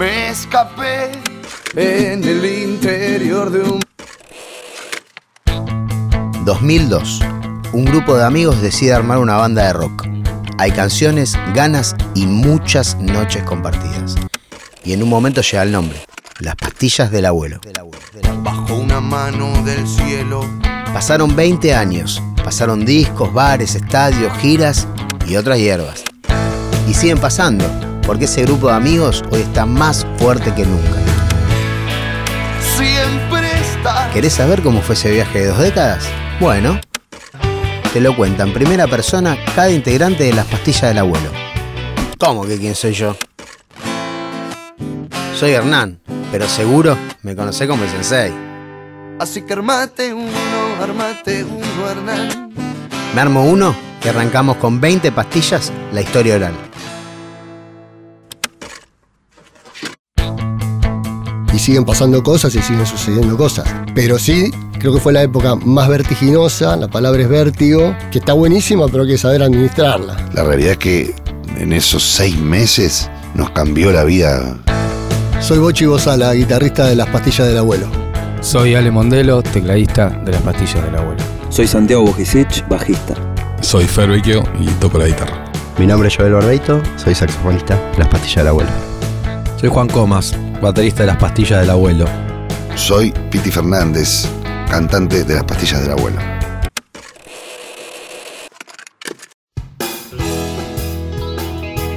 me escapé en el interior de un 2002. Un grupo de amigos decide armar una banda de rock. Hay canciones, ganas y muchas noches compartidas. Y en un momento llega el nombre. Las pastillas del abuelo. bajo una mano del cielo. Pasaron 20 años. Pasaron discos, bares, estadios, giras y otras hierbas. Y siguen pasando, porque ese grupo de amigos hoy está más fuerte que nunca. Siempre está. ¿Querés saber cómo fue ese viaje de dos décadas? Bueno, te lo cuenta en primera persona cada integrante de las pastillas del abuelo. ¿Cómo que quién soy yo? Soy Hernán, pero seguro me conocé como el sensei. Así que armate uno, armate uno, Hernán. Me armo uno y arrancamos con 20 pastillas la historia oral. Siguen pasando cosas y siguen sucediendo cosas. Pero sí, creo que fue la época más vertiginosa, la palabra es vértigo, que está buenísima, pero hay que saber administrarla. La realidad es que en esos seis meses nos cambió la vida. Soy Bochi Bozala, guitarrista de Las Pastillas del Abuelo. Soy Ale Mondelo, tecladista de Las Pastillas del Abuelo. Soy Santiago Bojicic, bajista. Soy Fer Vecchio y toco la guitarra. Mi nombre es Joel Barbeito, soy saxofonista de Las Pastillas del Abuelo. Soy Juan Comas, baterista de Las Pastillas del Abuelo. Soy Piti Fernández, cantante de Las Pastillas del Abuelo.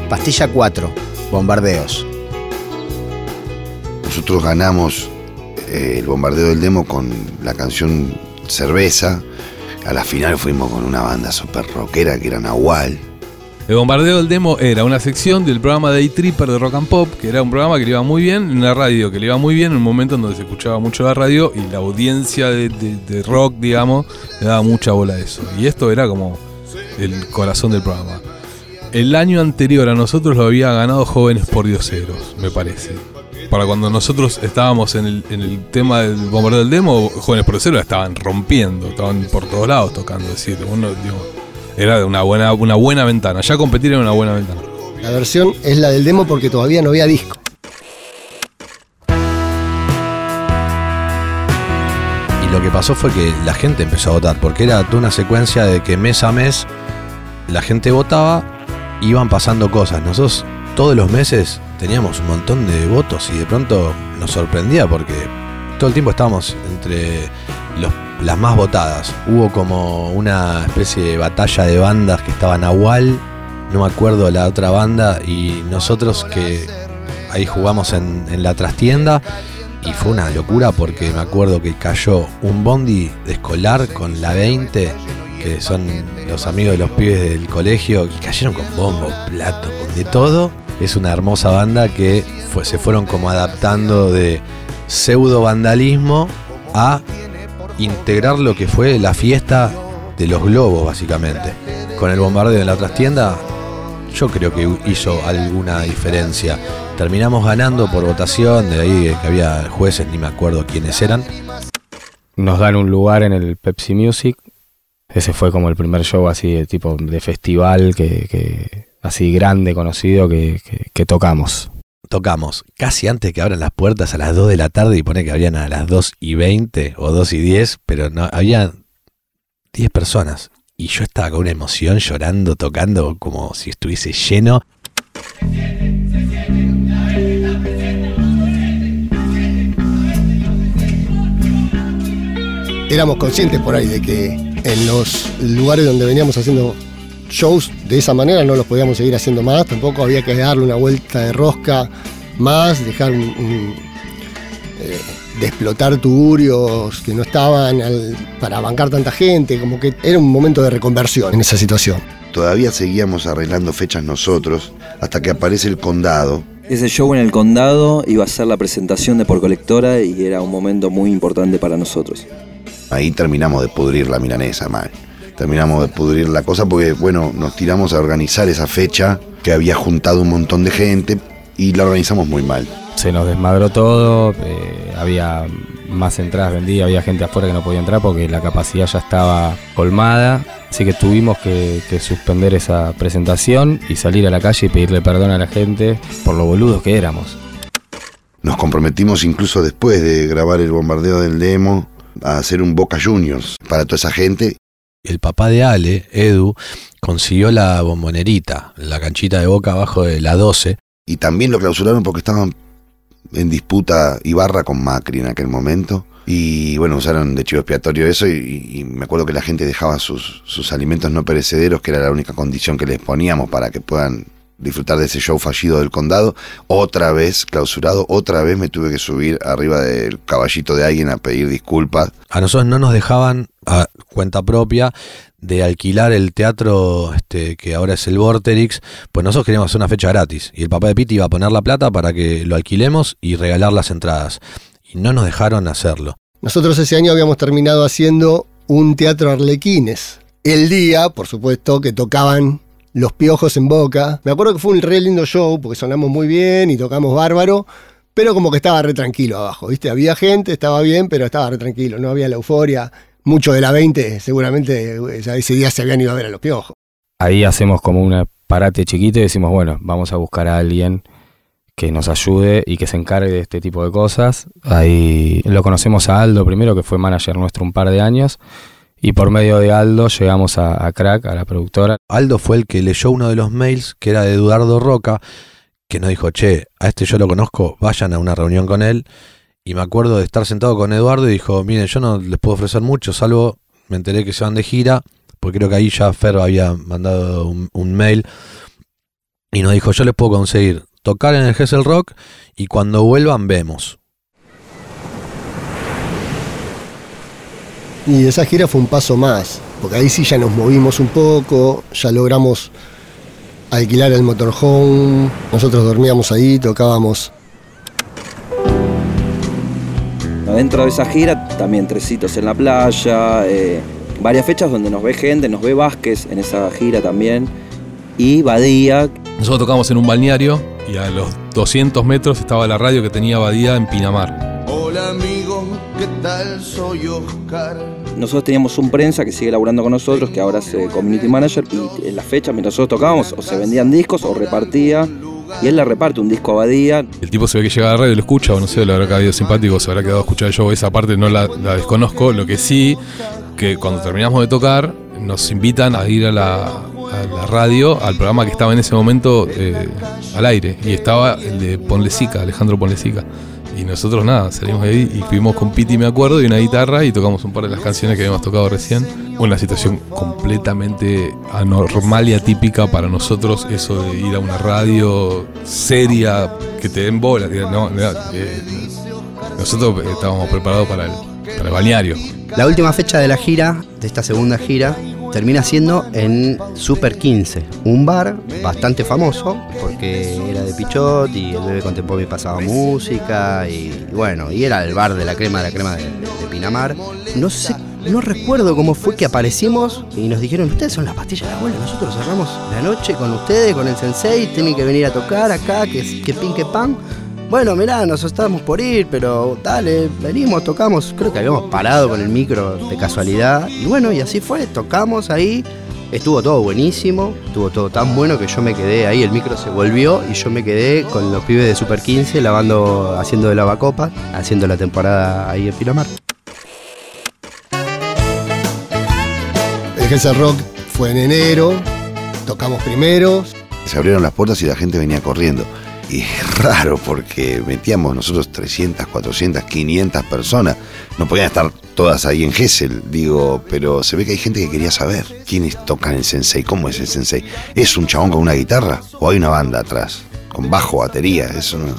Pastilla 4, bombardeos. Nosotros ganamos eh, el bombardeo del demo con la canción Cerveza. A la final fuimos con una banda super rockera que era Nahual. El bombardeo del demo era una sección del programa Day Tripper de Rock and Pop, que era un programa que le iba muy bien, en una radio que le iba muy bien, en un momento en donde se escuchaba mucho la radio y la audiencia de, rock, digamos, le daba mucha bola a eso. Y esto era como el corazón del programa. El año anterior a nosotros lo había ganado Jóvenes por Dioseros, me parece. Para cuando nosotros estábamos en el, tema del bombardeo del demo, Jóvenes por Dioseros estaban rompiendo, estaban por todos lados tocando. Es decir, uno, digo, era una buena, una buena ventana. Ya competir era una buena ventana. La versión es la del demo porque todavía no había disco. Y lo que pasó fue que la gente empezó a votar, porque era toda una secuencia de que mes a mes la gente votaba, iban pasando cosas. Nosotros todos los meses teníamos un montón de votos y de pronto nos sorprendía porque todo el tiempo estábamos entre los- las más votadas. Hubo como una especie de batalla de bandas que estaban Nahual, no me acuerdo la otra banda, y nosotros que ahí jugamos en, la trastienda. Y fue una locura porque me acuerdo que cayó un bondi de escolar con la 20, que son los amigos de los pibes del colegio, y cayeron con bombo, plato, con de todo. Es una hermosa banda que se fueron como adaptando de pseudo vandalismo a integrar lo que fue la fiesta de los globos, básicamente. Con el bombardeo en la trastienda, yo creo que hizo alguna diferencia. Terminamos ganando por votación, de ahí que había jueces, ni me acuerdo quiénes eran. Nos dan un lugar en el Pepsi Music. Ese fue como el primer show así de tipo de festival que, así grande, conocido que tocamos. Tocamos casi antes que abran las puertas a las 2 de la tarde y pone que habían a las 2 y 20 o 2 y 10, pero no, había 10 personas. Y yo estaba con una emoción llorando, tocando como si estuviese lleno. Éramos conscientes por ahí de que en los lugares donde veníamos haciendo shows de esa manera no los podíamos seguir haciendo más, tampoco había que darle una vuelta de rosca más, dejar un, un, eh, de explotar tuburios que no estaban al- para bancar tanta gente, como que era un momento de reconversión en esa situación. Todavía seguíamos arreglando fechas nosotros hasta que aparece el condado. Ese show en el condado iba a ser la presentación de Por Colectora y era un momento muy importante para nosotros. Ahí terminamos de pudrir la milanesa mal. Terminamos de pudrir la cosa porque, bueno, nos tiramos a organizar esa fecha que había juntado un montón de gente y la organizamos muy mal. Se nos desmadró todo, eh, había más entradas vendidas, había gente afuera que no podía entrar porque la capacidad ya estaba colmada. Así que tuvimos que, que suspender esa presentación y salir a la calle y pedirle perdón a la gente por lo boludos que éramos. Nos comprometimos incluso después de grabar el bombardeo del demo a hacer un Boca Juniors para toda esa gente. El papá de Ale, Edu, consiguió la bombonerita, la canchita de Boca abajo de la 12. Y también lo clausuraron porque estaban en disputa Ibarra con Macri en aquel momento. Y bueno, usaron de chivo expiatorio eso y, y me acuerdo que la gente dejaba sus, sus alimentos no perecederos, que era la única condición que les poníamos para que puedan disfrutar de ese show fallido del condado. Otra vez clausurado, otra vez me tuve que subir arriba del caballito de alguien a pedir disculpas. A nosotros no nos dejaban, a cuenta propia, de alquilar el teatro este, que ahora es el Vorterix, pues nosotros queríamos hacer una fecha gratis. Y el papá de Piti iba a poner la plata para que lo alquilemos y regalar las entradas. Y no nos dejaron hacerlo. Nosotros ese año habíamos terminado haciendo un teatro arlequines. El día, por supuesto, que tocaban los piojos en boca. Me acuerdo que fue un re lindo show porque sonamos muy bien y tocamos bárbaro, pero como que estaba re tranquilo abajo, ¿viste? Había gente, estaba bien, pero estaba re tranquilo, no había la euforia. Mucho de la 20 seguramente ya ese día se habían ido a ver a los piojos. Ahí hacemos como un parate chiquito y decimos, bueno, vamos a buscar a alguien que nos ayude y que se encargue de este tipo de cosas. Ahí lo conocemos a Aldo primero, que fue manager nuestro un par de años. Y por medio de Aldo llegamos a, a Crack, a la productora. Aldo fue el que leyó uno de los mails, que era de Eduardo Roca, que nos dijo, che, a este yo lo conozco, vayan a una reunión con él. Y me acuerdo de estar sentado con Eduardo y dijo, miren, yo no les puedo ofrecer mucho, salvo me enteré que se van de gira, porque creo que ahí ya Fer había mandado un, un mail. Y nos dijo, yo les puedo conseguir tocar en el Hessel Rock y cuando vuelvan vemos. Y esa gira fue un paso más, porque ahí sí ya nos movimos un poco, ya logramos alquilar el motorhome, nosotros dormíamos ahí, tocábamos. Dentro de esa gira también tresitos en la playa, eh, varias fechas donde nos ve gente, nos ve Vázquez en esa gira también, y Badía. Nosotros tocamos en un balneario y a los 200 metros estaba la radio que tenía Badía en Pinamar. Hola amigo, ¿qué tal? Soy Oscar. Nosotros teníamos un prensa que sigue laburando con nosotros, que ahora es eh, community manager, y en la fecha, mientras nosotros tocábamos, o se vendían discos o repartía, y él le reparte un disco a Badía. El tipo se ve que llega a la radio y lo escucha, o no sé, le habrá caído simpático, se habrá quedado a escuchar show. Esa parte no la, la desconozco. Lo que sí, que cuando terminamos de tocar, nos invitan a ir a la, a la radio, al programa que estaba en ese momento eh, al aire. Y estaba el de Ponlesica, Alejandro Ponlesica. Y nosotros nada, salimos de ahí y fuimos con Piti, me acuerdo, y una guitarra y tocamos un par de las canciones que habíamos tocado recién. Una situación completamente anormal y atípica para nosotros, eso de ir a una radio seria, que te den bola. que No, no, eh, nosotros estábamos preparados para el, para el balneario. La última fecha de la gira, de esta segunda gira, termina siendo en Super 15, un bar bastante famoso porque Pichot y el bebé Contemporáneo pasaba música y, bueno, y era el bar de la crema de la crema de, Pinamar. No sé, no recuerdo cómo fue que aparecimos y nos dijeron, ustedes son las pastillas de abuela, nosotros cerramos la noche con ustedes, con el sensei, tienen que venir a tocar acá, que, que pin que pan. Bueno, mirá, nos estábamos por ir, pero dale, venimos, tocamos. Creo que habíamos parado con el micro de casualidad. Y bueno, y así fue, tocamos ahí. Estuvo todo buenísimo, estuvo todo tan bueno que yo me quedé ahí, el micro se volvió y yo me quedé con los pibes de Super 15 lavando, haciendo de lavacopas, haciendo la temporada ahí en Pinamar. El Hessel Rock fue en enero, tocamos primero, Se abrieron las puertas y la gente venía corriendo. Y es raro porque metíamos nosotros 300, 400, 500 personas. No podían estar todas ahí en Gessel, digo, pero se ve que hay gente que quería saber quiénes tocan el sensei, cómo es el sensei. ¿Es un chabón con una guitarra o hay una banda atrás? Con bajo, batería, eso no...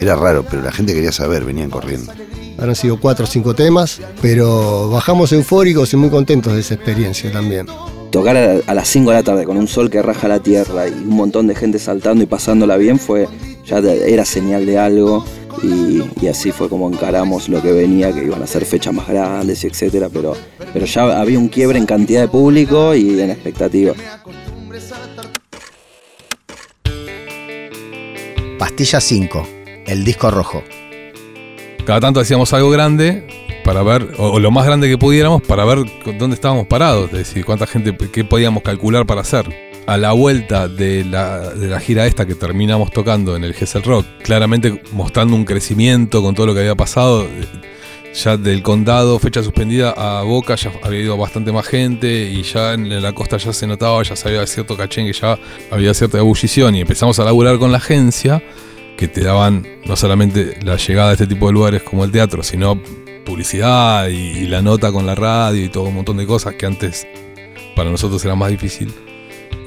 Era raro, pero la gente quería saber, venían corriendo. habrán sido cuatro o cinco temas, pero bajamos eufóricos y muy contentos de esa experiencia también. Tocar a, a las 5 de la tarde con un sol que raja la tierra y un montón de gente saltando y pasándola bien fue ya de- era señal de algo y, y así fue como encaramos lo que venía, que iban a ser fechas más grandes y etcétera, pero, pero ya había un quiebre en cantidad de público y en expectativa. Pastilla 5, el disco rojo. Cada tanto hacíamos algo grande para ver, o, lo más grande que pudiéramos, para ver dónde estábamos parados, es decir, cuánta gente, qué podíamos calcular para hacer. a la vuelta de la, gira esta que terminamos tocando en el Gessel Rock, claramente mostrando un crecimiento con todo lo que había pasado. Ya del condado, fecha suspendida, a Boca ya había ido bastante más gente y ya en la costa ya se notaba, ya sabía cierto cachén que ya había cierta ebullición y empezamos a laburar con la agencia que te daban no solamente la llegada a este tipo de lugares como el teatro, sino publicidad y, la nota con la radio y todo un montón de cosas que antes para nosotros era más difícil.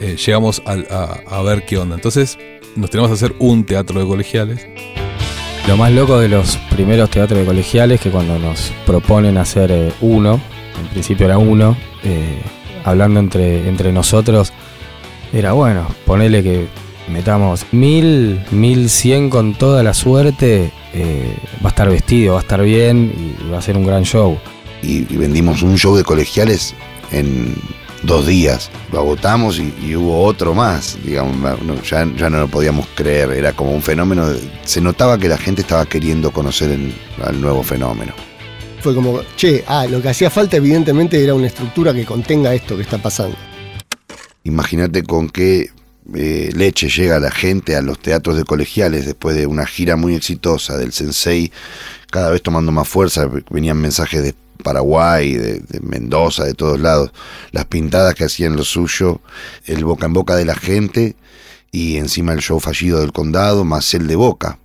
Eh, llegamos a, a ver qué onda. Entonces nos tenemos que hacer un teatro de colegiales. Lo más loco de los primeros teatros de colegiales que cuando nos proponen hacer eh, uno, en principio era uno, eh, hablando entre, entre nosotros, era bueno, ponele que metamos mil, mil cien con toda la suerte, eh, va a estar vestido, va a estar bien y va a ser un gran show. y, y vendimos un show de colegiales en dos días. Lo agotamos y, y hubo otro más. Digamos, no, ya, ya no lo podíamos creer. Era como un fenómeno. de- se notaba que la gente estaba queriendo conocer el, al nuevo fenómeno. Fue como, che, ah, lo que hacía falta evidentemente era una estructura que contenga esto que está pasando. Imagínate con qué eh, leche llega la gente a los teatros de colegiales después de una gira muy exitosa del Sensei, cada vez tomando más fuerza. Venían mensajes de Paraguay, de, de Mendoza, de todos lados. Las pintadas que hacían lo suyo, el boca en boca de la gente y encima el show fallido del condado, más el de boca.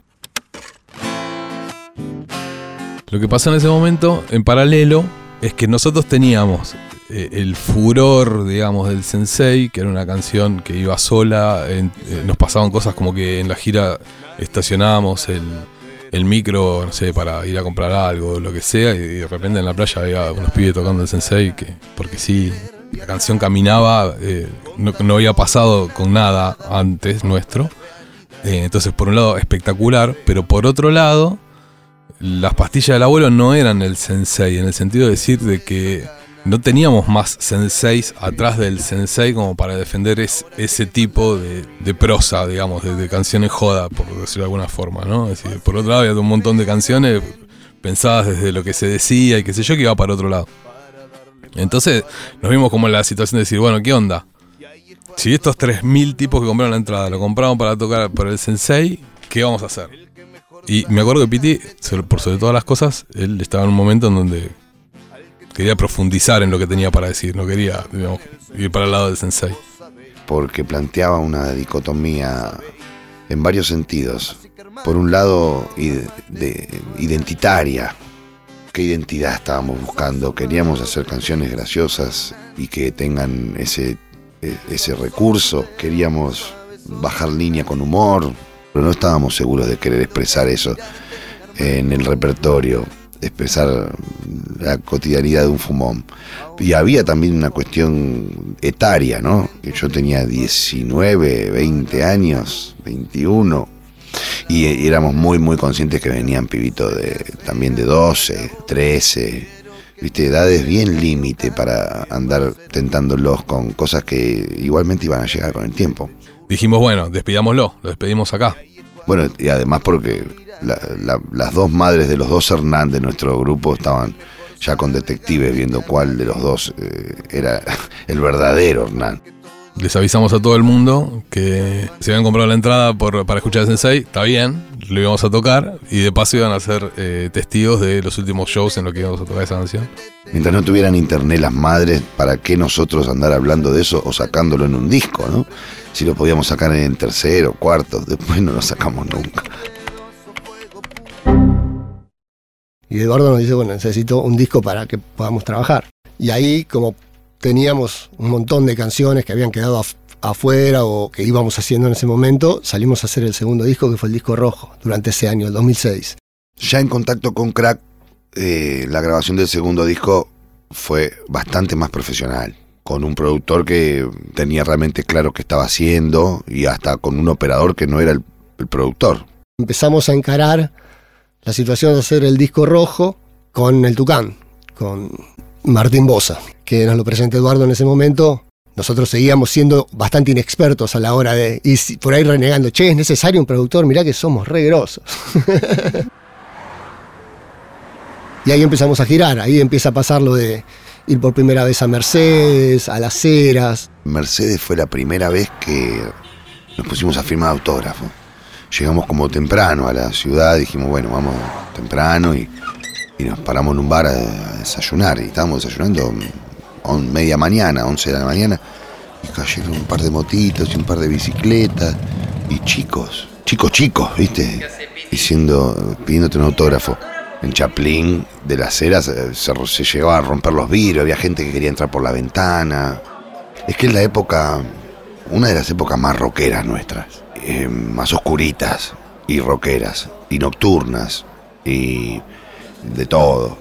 Lo que pasó en ese momento, en paralelo, es que nosotros teníamos eh, el furor, digamos, del Sensei, que era una canción que iba sola. eh, nos pasaban cosas como que en la gira estacionábamos el, micro, no sé, para ir a comprar algo, lo que sea, y de repente en la playa había unos pibes tocando el Sensei, que, porque sí, la canción caminaba, eh, no, había pasado con nada antes nuestro. Entonces, por un lado, espectacular, pero por otro lado, las pastillas del abuelo no eran el sensei, en el sentido de decir de que no teníamos más senseis atrás del sensei como para defender es- ese tipo de, prosa, digamos, de, canciones joda, por decirlo de alguna forma, ¿no? Es decir, por otro lado había un montón de canciones pensadas desde lo que se decía y qué sé yo, que iba para otro lado. Entonces nos vimos como en la situación de decir, bueno, ¿qué onda? Si estos 3.000 tipos que compraron la entrada lo compraron para tocar por el sensei, ¿qué vamos a hacer? Y me acuerdo que Piti, por sobre todas las cosas, él estaba en un momento en donde quería profundizar en lo que tenía para decir, no quería ir para el lado del sensei. porque planteaba una dicotomía en varios sentidos. Por un lado, id- de- identitaria. ¿Qué identidad estábamos buscando? Queríamos hacer canciones graciosas y que tengan ese, e- ese recurso. Queríamos bajar línea con humor, pero no estábamos seguros de querer expresar eso en el repertorio, expresar la cotidianidad de un fumón. Y había también una cuestión etaria, ¿no? Que yo tenía 19, 20 años, 21, y éramos muy, muy conscientes que venían pibitos de, también de 12, 13, viste, edades bien límite para andar tentándolos con cosas que igualmente iban a llegar con el tiempo. Dijimos, bueno, despidámoslo, lo despedimos acá. Bueno, y además porque la- la- las dos madres de los dos Hernán de nuestro grupo estaban ya con detectives viendo cuál de los dos eh, era el verdadero Hernán. Les avisamos a todo el mundo que si habían comprado la entrada por, para escuchar a Sensei, está bien, lo íbamos a tocar y de paso iban a ser eh, testigos de los últimos shows en los que íbamos a tocar esa canción. Mientras no tuvieran internet las madres, ¿para qué nosotros andar hablando de eso o sacándolo en un disco, no? Si lo podíamos sacar en tercero, cuarto, después no lo sacamos nunca. Y Eduardo nos dice, bueno, necesito un disco para que podamos trabajar. Y ahí, como teníamos un montón de canciones que habían quedado af- afuera o que íbamos haciendo en ese momento, salimos a hacer el segundo disco, que fue el disco rojo, durante ese año, el 2006. Ya en contacto con Crack, eh, la grabación del segundo disco fue bastante más profesional, con un productor que tenía realmente claro qué estaba haciendo y hasta con un operador que no era el, el productor. Empezamos a encarar la situación de hacer el disco rojo con el Tucán, con Martín Bosa, que nos lo presenta Eduardo en ese momento. Nosotros seguíamos siendo bastante inexpertos a la hora de ir por ahí renegando, che, es necesario un productor, mirá que somos re grosos. y ahí empezamos a girar, ahí empieza a pasar lo de ir por primera vez a Mercedes, a Las Heras. Mercedes fue la primera vez que nos pusimos a firmar autógrafo. Llegamos como temprano a la ciudad, dijimos, bueno, vamos temprano y, y nos paramos en un bar a, desayunar. Y estábamos desayunando media mañana, 11 de la mañana, y cayeron un par de motitos y un par de bicicletas y chicos, chicos, chicos, ¿viste? Diciendo, pidiéndote un autógrafo. En Chaplin de las eras eh, se, se llegaba a romper los vidrios, había gente que quería entrar por la ventana. Es que es la época, una de las épocas más rockeras nuestras, eh, más oscuritas y rockeras, y nocturnas, y de todo.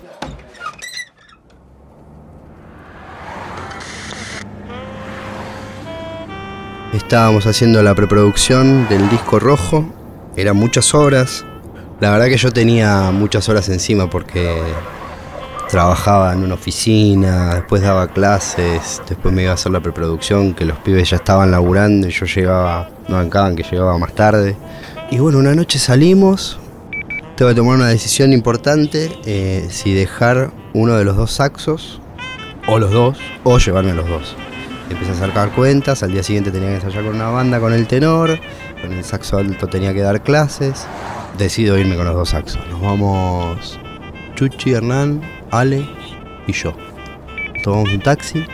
Estábamos haciendo la preproducción del disco rojo, eran muchas horas. La verdad que yo tenía muchas horas encima porque trabajaba en una oficina, después daba clases, después me iba a hacer la preproducción, que los pibes ya estaban laburando y yo llegaba, no bancaban que llegaba más tarde. Y bueno, una noche salimos, tengo que tomar una decisión importante, eh, si dejar uno de los dos saxos, o los dos, o llevarme los dos. Empecé a sacar cuentas, al día siguiente tenía que ensayar con una banda con el tenor, con el saxo alto tenía que dar clases. Decido irme con los dos saxos. Nos vamos Chuchi, Hernán, Ale y yo. Tomamos un taxi,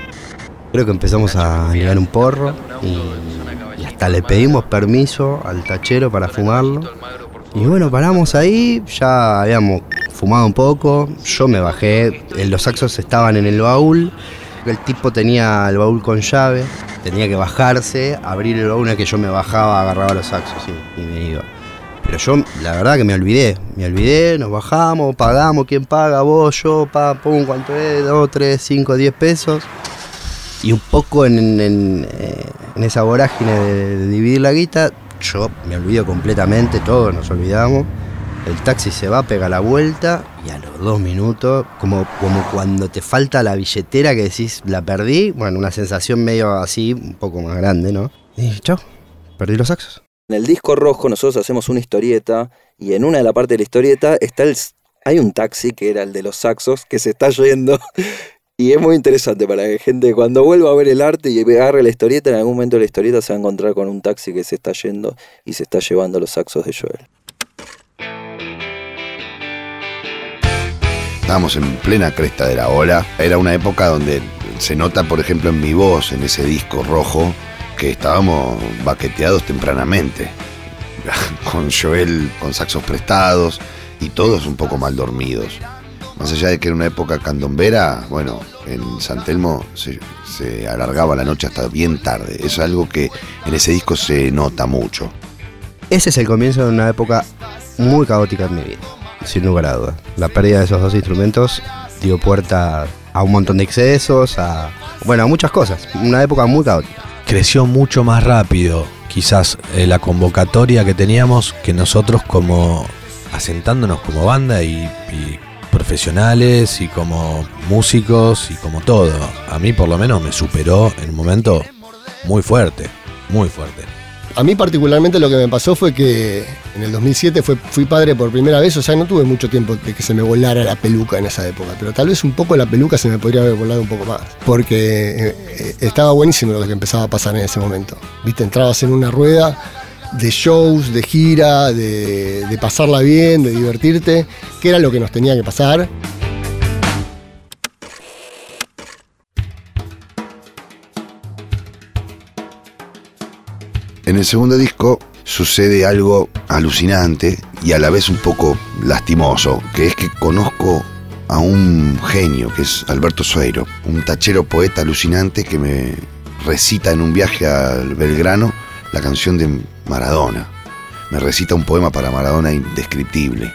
creo que empezamos a ligar un porro y, y hasta le pedimos permiso al tachero para fumarlo. Y bueno, paramos ahí, ya habíamos fumado un poco, yo me bajé, eh, los saxos estaban en el baúl, el tipo tenía el baúl con llave, tenía que bajarse, abrir el baúl, una que yo me bajaba, agarraba los saxos y, y me iba. Pero yo, la verdad que me olvidé, me olvidé, nos bajamos, pagamos, ¿quién paga? Vos, yo, pa, pum, ¿cuánto es? Dos, tres, cinco, diez pesos. Y un poco en, en, eh, en esa vorágine de, dividir la guita, yo me olvido completamente, todos nos olvidamos. El taxi se va, pega la vuelta y a los dos minutos, como, como cuando te falta la billetera que decís la perdí, bueno, una sensación medio así, un poco más grande, ¿no? Y chao, perdí los saxos. En el disco rojo nosotros hacemos una historieta y en una de la parte de la historieta está el, hay un taxi que era el de los saxos que se está yendo y es muy interesante para que gente cuando vuelva a ver el arte y agarre la historieta, en algún momento de la historieta se va a encontrar con un taxi que se está yendo y se está llevando los saxos de Joel. Estábamos en plena cresta de la ola. Era una época donde se nota, por ejemplo, en mi voz, en ese disco rojo, que estábamos baqueteados tempranamente. Con Joel con saxos prestados y todos un poco mal dormidos. Más allá de que era una época candombera, bueno, en San Telmo se, se alargaba la noche hasta bien tarde. Es algo que en ese disco se nota mucho. Ese es el comienzo de una época muy caótica en mi vida, sin lugar a dudas. La pérdida de esos dos instrumentos dio puerta a un montón de excesos, a, bueno, a muchas cosas. Una época muy caótica. Creció mucho más rápido, quizás eh, la convocatoria que teníamos que nosotros como asentándonos como banda y, y profesionales y como músicos y como todo. A mí por lo menos me superó en un momento muy fuerte, muy fuerte. A mí particularmente lo que me pasó fue que en el 2007 fue, fui padre por primera vez, o sea, no tuve mucho tiempo de que se me volara la peluca en esa época, pero tal vez un poco la peluca se me podría haber volado un poco más, porque eh, eh, estaba buenísimo lo que empezaba a pasar en ese momento. Viste, entrabas en una rueda de shows, de gira, de, de pasarla bien, de divertirte, que era lo que nos tenía que pasar. En el segundo disco sucede algo alucinante y a la vez un poco lastimoso, que es que conozco a un genio, que es Alberto Sueiro, un tachero poeta alucinante que me recita en un viaje al Belgrano la canción de Maradona. Me recita un poema para Maradona indescriptible.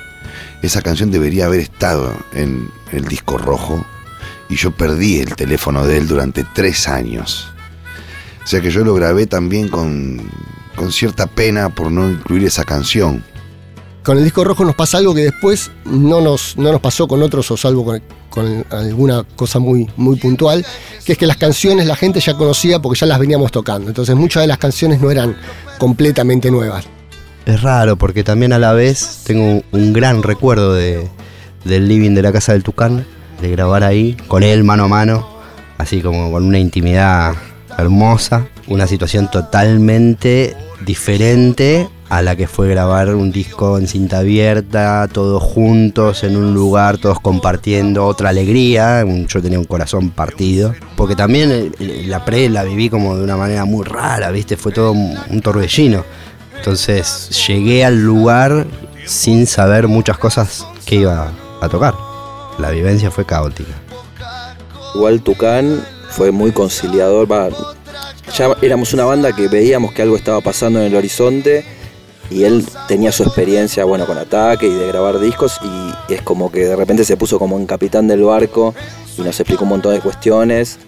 Esa canción debería haber estado en el disco rojo y yo perdí el teléfono de él durante tres años. O sea que yo lo grabé también con, con cierta pena por no incluir esa canción. Con el disco rojo nos pasa algo que después no nos, no nos pasó con otros, o salvo con, con alguna cosa muy, muy puntual, que es que las canciones la gente ya conocía porque ya las veníamos tocando. Entonces muchas de las canciones no eran completamente nuevas. Es raro porque también a la vez tengo un, un gran recuerdo de, del living de la casa del Tucán, de grabar ahí con él mano a mano. así como con una intimidad hermosa, una situación totalmente diferente a la que fue grabar un disco en cinta abierta, todos juntos en un lugar, todos compartiendo otra alegría. Yo tenía un corazón partido, porque también la pre la viví como de una manera muy rara, ¿viste? Fue todo un, un torbellino. Entonces llegué al lugar sin saber muchas cosas que iba a tocar. La vivencia fue caótica. Igual Tucán fue muy conciliador. ya éramos una banda que veíamos que algo estaba pasando en el horizonte y él tenía su experiencia bueno con Ataque y de grabar discos y es como que de repente se puso como en capitán del barco y nos explicó un montón de cuestiones.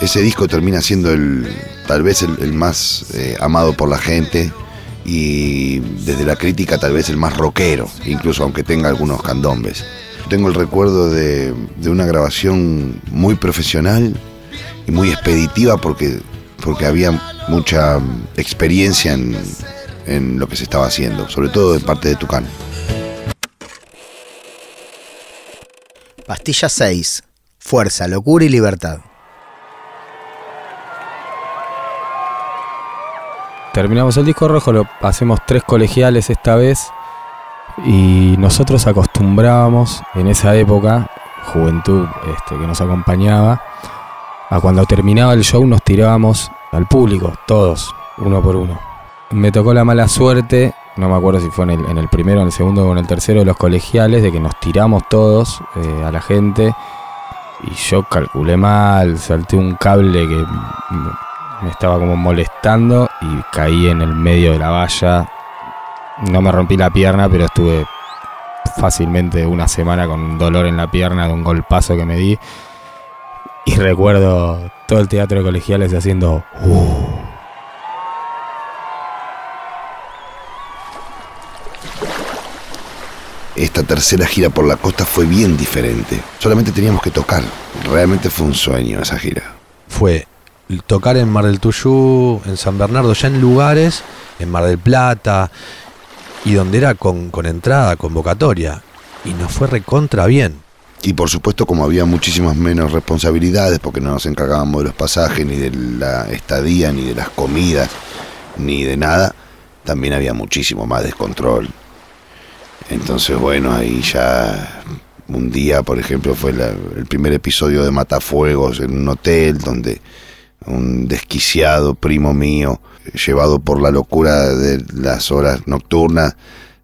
Ese disco termina siendo el, tal vez el, más eh, amado por la gente y desde la crítica tal vez el más rockero, incluso aunque tenga algunos candombes. Tengo el recuerdo de una grabación muy profesional y muy expeditiva porque, porque había mucha experiencia en, en lo que se estaba haciendo, sobre todo de parte de Tucán. Pastilla 6. Fuerza, locura y libertad. Terminamos el disco rojo, lo hacemos tres colegiales esta vez. Y nosotros acostumbrábamos en esa época, juventud este, que nos acompañaba, a cuando terminaba el show nos tirábamos al público, todos, uno por uno. Me tocó la mala suerte, no me acuerdo si fue en el, primero, en el segundo o en el tercero de los colegiales, de que nos tiramos todos eh, a la gente. Y yo calculé mal, salté un cable que me estaba como molestando y caí en el medio de la valla. No me rompí la pierna, pero estuve fácilmente una semana con un dolor en la pierna de un golpazo que me di. Y recuerdo todo el teatro de colegiales haciendo... "Uh". Esta tercera gira por la costa fue bien diferente. Solamente teníamos que tocar. Realmente fue un sueño esa gira. Fue tocar en Mar del Tuyú, en San Bernardo, ya en lugares, en Mar del Plata, y donde era con, con entrada, convocatoria. Y nos fue recontra bien. Y por supuesto, como había muchísimas menos responsabilidades, porque no nos encargábamos de los pasajes, ni de la estadía, ni de las comidas, ni de nada, también había muchísimo más descontrol. Entonces, bueno, ahí ya un día, por ejemplo, fue el primer episodio de Matafuegos en un hotel donde un desquiciado primo mío, llevado por la locura de las horas nocturnas,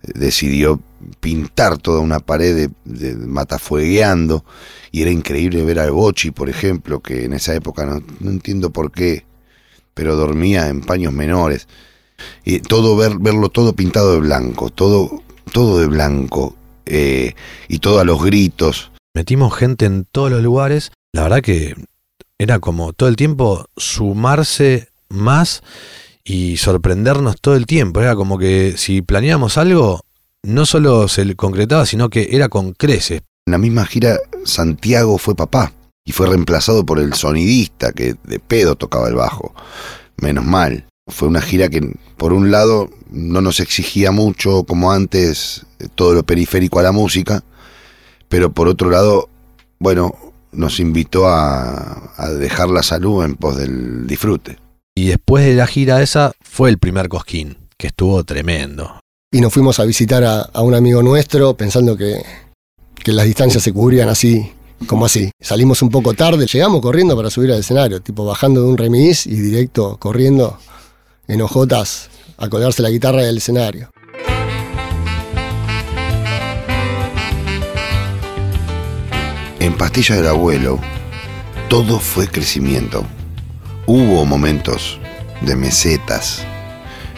decidió pintar toda una pared de, matafuegueando y era increíble ver al Bochi, por ejemplo, que en esa época no, entiendo por qué, pero dormía en paños menores. Y todo ver, verlo todo pintado de blanco, todo, todo de blanco, eh, y todo a los gritos. Metimos gente en todos los lugares. La verdad que era como todo el tiempo sumarse más y sorprendernos todo el tiempo. Era como que si planeábamos algo, no solo se concretaba, sino que era con creces. En la misma gira, Santiago fue papá y fue reemplazado por el sonidista que de pedo tocaba el bajo. Menos mal. Fue una gira que, por un lado, no nos exigía mucho como antes todo lo periférico a la música, pero por otro lado, bueno, nos invitó a, a dejar la salud en pos del disfrute. Y después de la gira esa fue el primer cosquín, que estuvo tremendo. Y nos fuimos a visitar a, un amigo nuestro pensando que, que las distancias se cubrían así, como así. Salimos un poco tarde, llegamos corriendo para subir al escenario, tipo bajando de un remis y directo corriendo en hojotas a colgarse la guitarra del escenario. En Pastilla del Abuelo, todo fue crecimiento. Hubo momentos de mesetas,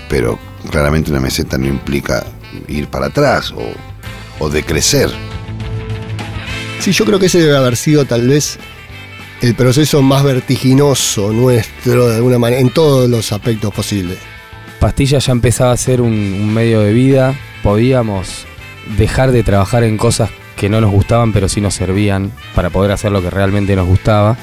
pero claramente una meseta no implica ir para atrás o, o decrecer. Sí, yo creo que ese debe haber sido tal vez el proceso más vertiginoso nuestro, de alguna manera, en todos los aspectos posibles. Pastilla ya empezaba a ser un, un medio de vida, podíamos dejar de trabajar en cosas que no nos gustaban pero sí nos servían para poder hacer lo que realmente nos gustaba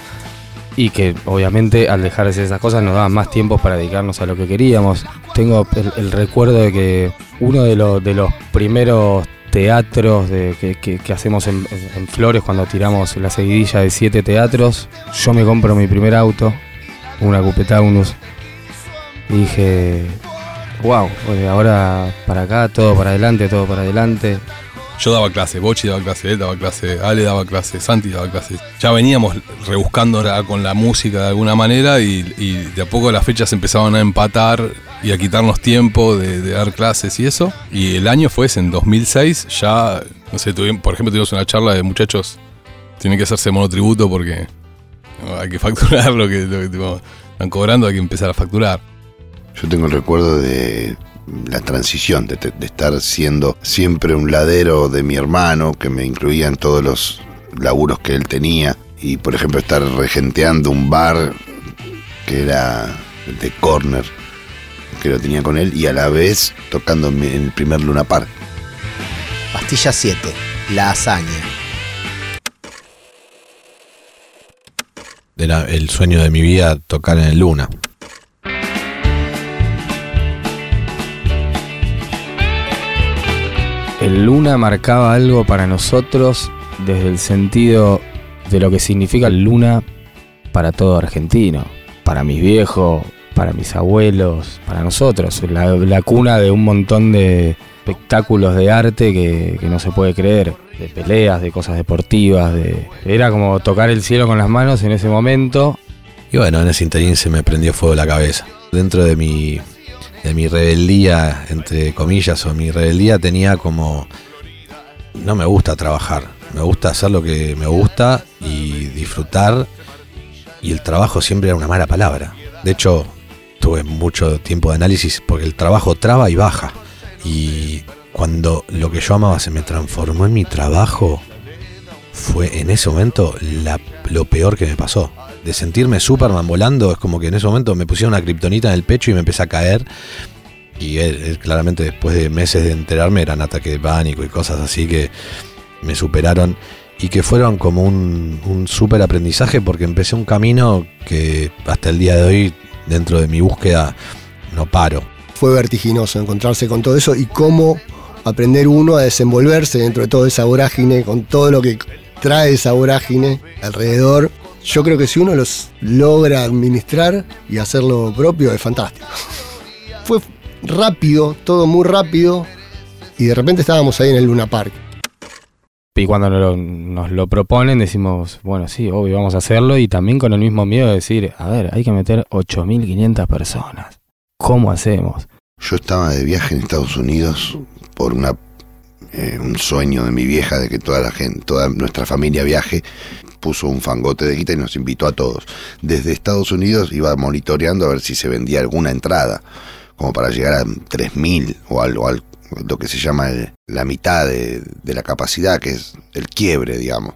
y que obviamente al dejar de hacer esas cosas nos daban más tiempo para dedicarnos a lo que queríamos. Tengo el, recuerdo de que uno de, los de los primeros teatros que, que- hacemos en, en Flores cuando tiramos la seguidilla de siete teatros. Yo me compro mi primer auto, una Coupe Taunus. Y dije, wow, ahora para acá, todo para adelante, todo para adelante. Yo daba clase, Bochi daba clase, él daba clase, Ale daba clase, Santi daba clase. Ya veníamos rebuscando con la música de alguna manera y, de a poco las fechas empezaban a empatar y a quitarnos tiempo de, dar clases y eso. Y el año fue ese, en 2006, ya, no sé, tuvimos, por ejemplo, tuvimos una charla de muchachos, tiene que hacerse monotributo porque hay que facturar lo que, lo están cobrando, hay que empezar a facturar. Yo tengo el recuerdo de la transición, de, de estar siendo siempre un ladero de mi hermano, que me incluía en todos los laburos que él tenía. Y por ejemplo estar regenteando un bar que era de corner, que lo tenía con él, y a la vez tocando en el primer Luna Park. Pastilla 7, la hazaña. Era el sueño de mi vida tocar en el Luna. El Luna marcaba algo para nosotros desde el sentido de lo que significa el Luna para todo argentino, para mis viejos, para mis abuelos, para nosotros, la, cuna de un montón de espectáculos de arte que, que no se puede creer, de peleas, de cosas deportivas, de era como tocar el cielo con las manos en ese momento. Y bueno, en ese interín se me prendió fuego la cabeza. Dentro de mi, de mi rebeldía, entre comillas, o mi rebeldía tenía como... No me gusta trabajar, me gusta hacer lo que me gusta y disfrutar. Y el trabajo siempre era una mala palabra. De hecho, tuve mucho tiempo de análisis porque el trabajo traba y baja. Y cuando lo que yo amaba se me transformó en mi trabajo, fue en ese momento la- lo peor que me pasó. De sentirme Superman volando, es como que en ese momento me pusieron una kriptonita en el pecho y me empecé a caer. Y él, claramente después de meses de enterarme eran ataques de pánico y cosas así que me superaron y que fueron como un, un súper aprendizaje porque empecé un camino que hasta el día de hoy, dentro de mi búsqueda, no paro. Fue vertiginoso encontrarse con todo eso y cómo aprender uno a desenvolverse dentro de toda esa vorágine, con todo lo que trae esa vorágine alrededor. Yo creo que si uno los logra administrar y hacerlo propio, es fantástico. Fue rápido, todo muy rápido, y de repente estábamos ahí en el Luna Park. Y cuando nos lo, nos lo proponen decimos, bueno, sí, obvio, vamos a hacerlo. Y también con el mismo miedo de decir, a ver, hay que meter 8.500 personas. ¿Cómo hacemos? Yo estaba de viaje en Estados Unidos por una eh, un sueño de mi vieja de que toda la gente, toda nuestra familia viaje. Puso un fangote de guita y nos invitó a todos. Desde Estados Unidos iba monitoreando a ver si se vendía alguna entrada, como para llegar a 3.000 o algo, al- lo que se llama la mitad de la capacidad, que es el quiebre, digamos.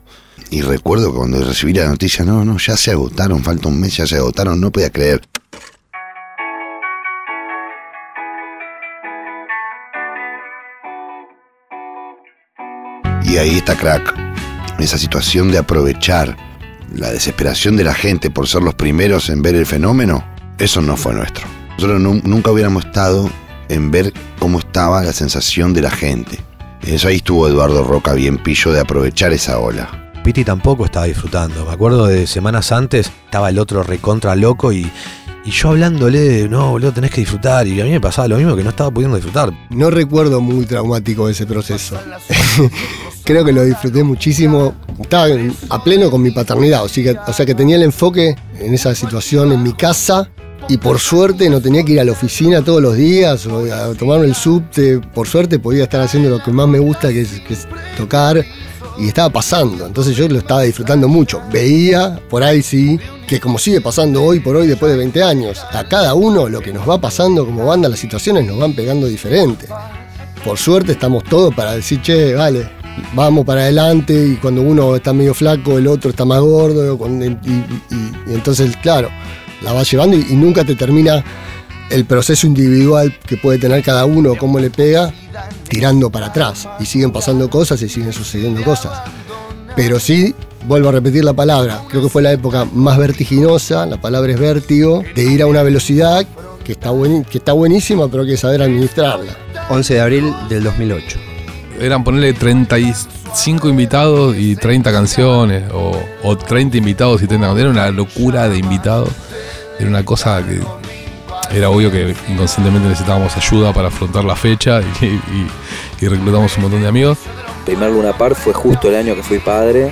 Y recuerdo que cuando recibí la noticia, no, no, ya se agotaron, falta un mes, ya se agotaron, no podía creer. Y ahí está crack. Esa situación de aprovechar la desesperación de la gente por ser los primeros en ver el fenómeno, eso no fue nuestro. Nosotros nu- nunca hubiéramos estado en ver cómo estaba la sensación de la gente. Eso ahí estuvo Eduardo Roca bien pillo de aprovechar esa ola. Piti tampoco estaba disfrutando. Me acuerdo de semanas antes, estaba el otro recontra loco y, y yo hablándole de, no, boludo, tenés que disfrutar. Y a mí me pasaba lo mismo que no estaba pudiendo disfrutar. No recuerdo muy traumático ese proceso. Creo que lo disfruté muchísimo. Estaba a pleno con mi paternidad, o sea, que, o sea que tenía el enfoque en esa situación en mi casa y por suerte no tenía que ir a la oficina todos los días o a tomarme el subte. Por suerte podía estar haciendo lo que más me gusta, que es, que es tocar. Y estaba pasando, entonces yo lo estaba disfrutando mucho. Veía, por ahí sí, que como sigue pasando hoy por hoy después de 20 años, a cada uno lo que nos va pasando como banda, las situaciones nos van pegando diferente por suerte estamos todos para decir, che, vale, vamos para adelante y cuando uno está medio flaco, el otro está más gordo, y, entonces, claro, la vas llevando y, nunca te termina el proceso individual que puede tener cada uno, cómo le pega, tirando para atrás. Y siguen pasando cosas y siguen sucediendo cosas. Pero sí, vuelvo a repetir la palabra, creo que fue la época más vertiginosa, la palabra es vértigo, de ir a una velocidad que está, que está buenísima, pero hay que saber administrarla. 11 de abril del 2008. Eran ponerle 35 invitados y 30 canciones, o, o 30 invitados y 30 canciones. Era una locura de invitados. Era una cosa que era obvio que inconscientemente necesitábamos ayuda para afrontar la fecha y, reclutamos un montón de amigos. primer Luna Park fue justo el año que fui padre,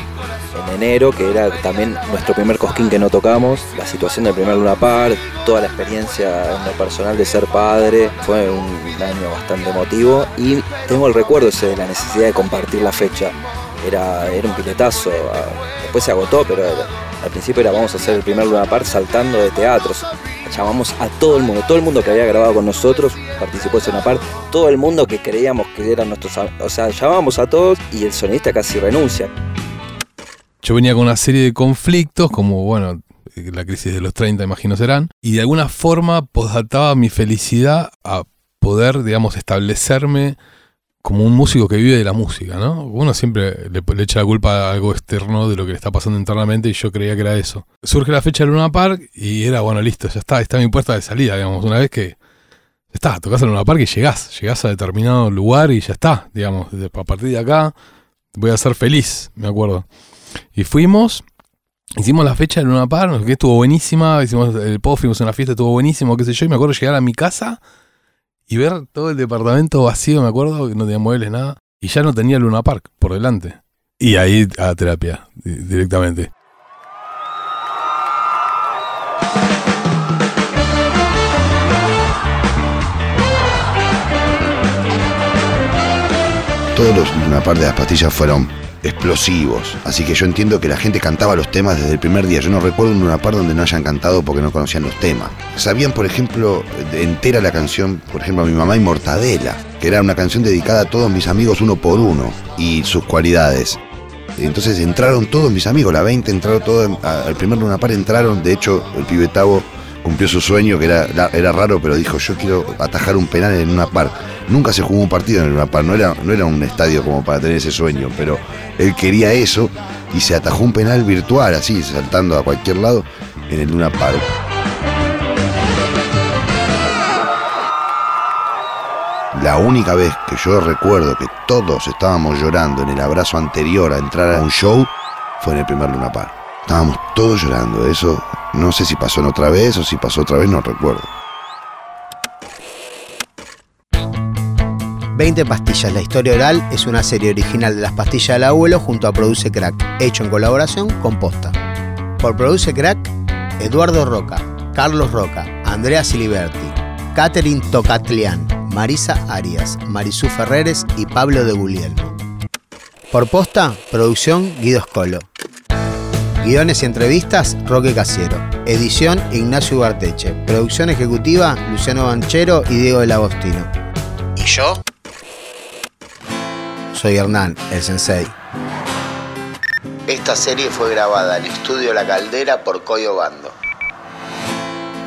en enero, que era también nuestro primer cosquín que no tocamos. La situación del primer Luna Park, toda la experiencia en lo personal de ser padre, fue un año bastante emotivo y tengo el recuerdo ese de la necesidad de compartir la fecha. Era, era un piletazo, ah, después se agotó, pero al principio era vamos a hacer el primer Luna Park saltando de teatros. Llamamos a todo el mundo, todo el mundo que había grabado con nosotros participó de Luna Park, todo el mundo que creíamos que eran nuestros o sea, llamamos a todos y el sonidista casi renuncia. Yo venía con una serie de conflictos, como bueno, la crisis de los 30, imagino serán, y de alguna forma posdataba mi felicidad a poder, digamos, establecerme como un músico que vive de la música, ¿no? Uno siempre le, echa la culpa a algo externo de lo que le está pasando internamente y yo creía que era eso. Surge la fecha de Luna Park y era, bueno, listo, ya está, está mi puerta de salida, digamos, una vez que está, tocas en Luna Park y llegás, llegás a determinado lugar y ya está, digamos, a partir de acá voy a ser feliz, me acuerdo. Y fuimos, hicimos la fecha de Luna Park, que estuvo buenísima, hicimos el pop, fuimos a una fiesta, estuvo buenísimo, qué sé yo, y me acuerdo llegar a mi casa y ver todo el departamento vacío, me acuerdo, que no tenía muebles, nada, y ya no tenía Luna Park por delante. Y ahí a terapia, di- directamente. Todos los una par de las pastillas fueron explosivos. Así que yo entiendo que la gente cantaba los temas desde el primer día. Yo no recuerdo un una par donde no hayan cantado porque no conocían los temas. Sabían, por ejemplo, entera la canción, por ejemplo, a mi mamá y Mortadela, que era una canción dedicada a todos mis amigos uno por uno y sus cualidades. Entonces entraron todos mis amigos, la 20 entraron todos, al primer Luna Par entraron, de hecho el pibetavo cumplió su sueño, que era, era raro, pero dijo yo quiero atajar un penal en Luna Par. Nunca se jugó un partido en el Par, no era, no era un estadio como para tener ese sueño, pero él quería eso y se atajó un penal virtual, así, saltando a cualquier lado en el Luna Par. La única vez que yo recuerdo que todos estábamos llorando en el abrazo anterior a entrar a un show fue en el primer Luna Par. Estábamos todos llorando. Eso no sé si pasó en otra vez o si pasó otra vez, no recuerdo. 20 pastillas, la historia oral es una serie original de las pastillas del abuelo junto a Produce Crack, hecho en colaboración con Posta. Por Produce Crack, Eduardo Roca, Carlos Roca, Andrea Siliberti, Catherine Tocatlián, Marisa Arias, Marisú Ferreres y Pablo de Guglielmo. Por Posta, producción Guido Scolo. Guiones y entrevistas, Roque Casiero. Edición, Ignacio Ugarteche. Producción ejecutiva, Luciano Banchero y Diego del Agostino. ¿Y yo? Soy Hernán, el sensei. Esta serie fue grabada en Estudio La Caldera por Coyo Bando.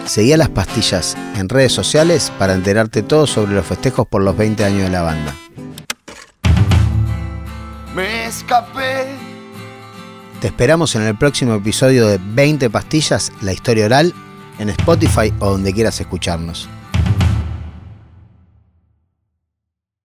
Seguí a las pastillas en redes sociales para enterarte todo sobre los festejos por los 20 años de la banda. Me escapé. Te esperamos en el próximo episodio de 20 pastillas, la historia oral, en Spotify o donde quieras escucharnos.